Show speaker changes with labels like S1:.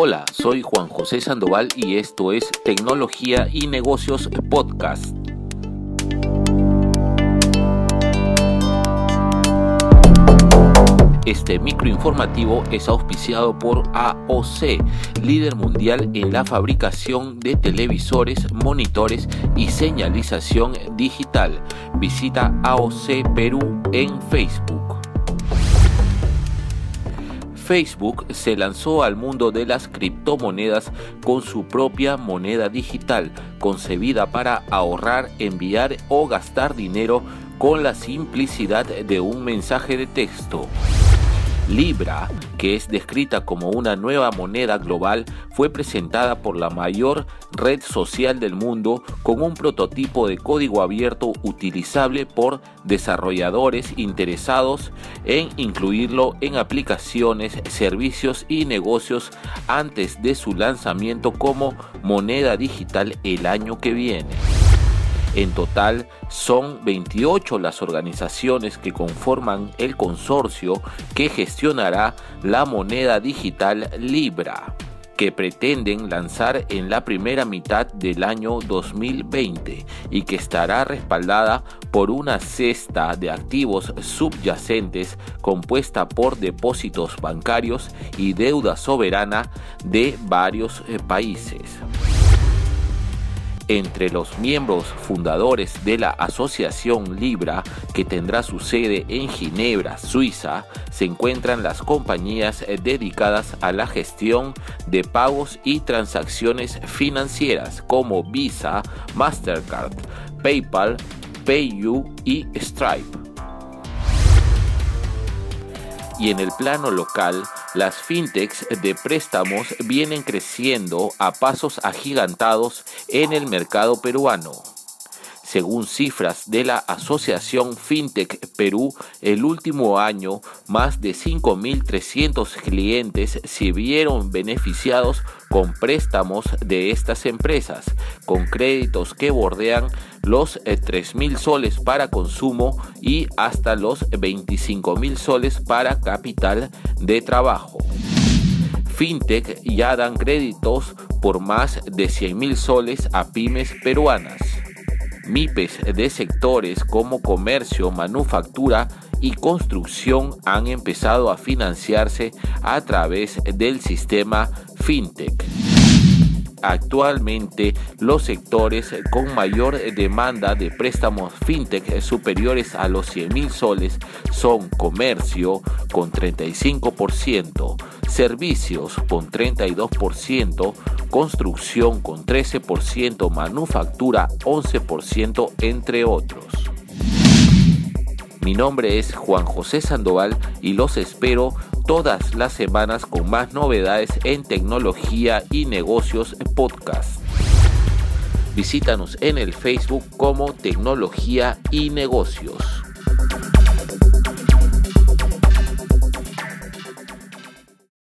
S1: Hola, soy Juan José Sandoval y esto es Tecnología y Negocios Podcast. Este microinformativo es auspiciado por AOC, líder mundial en la fabricación de televisores, monitores y señalización digital. Visita AOC Perú en Facebook. Facebook se lanzó al mundo de las criptomonedas con su propia moneda digital, concebida para ahorrar, enviar o gastar dinero con la simplicidad de un mensaje de texto. Libra, que es descrita como una nueva moneda global, fue presentada por la mayor red social del mundo con un prototipo de código abierto utilizable por desarrolladores interesados en incluirlo en aplicaciones, servicios y negocios antes de su lanzamiento como moneda digital el año que viene. En total son 28 las organizaciones que conforman el consorcio que gestionará la moneda digital Libra que pretenden lanzar en la primera mitad del año 2020 y que estará respaldada por una cesta de activos subyacentes compuesta por depósitos bancarios y deuda soberana de varios eh, países. Entre los miembros fundadores de la Asociación Libra, que tendrá su sede en Ginebra, Suiza, se encuentran las compañías dedicadas a la gestión de pagos y transacciones financieras como Visa, Mastercard, PayPal, PayU y Stripe. Y en el plano local, las fintechs de préstamos vienen creciendo a pasos agigantados en el mercado peruano. Según cifras de la Asociación FinTech Perú, el último año más de 5.300 clientes se vieron beneficiados con préstamos de estas empresas, con créditos que bordean los 3.000 eh, soles para consumo y hasta los 25.000 soles para capital de trabajo. FinTech ya dan créditos por más de 100.000 soles a pymes peruanas. MIPES de sectores como comercio, manufactura y construcción han empezado a financiarse a través del sistema FinTech. Actualmente los sectores con mayor demanda de préstamos fintech superiores a los 100 mil soles son comercio con 35%, servicios con 32%, construcción con 13%, manufactura 11%, entre otros. Mi nombre es Juan José Sandoval y los espero todas las semanas con más novedades en tecnología y negocios podcast. Visítanos en el Facebook como Tecnología y Negocios.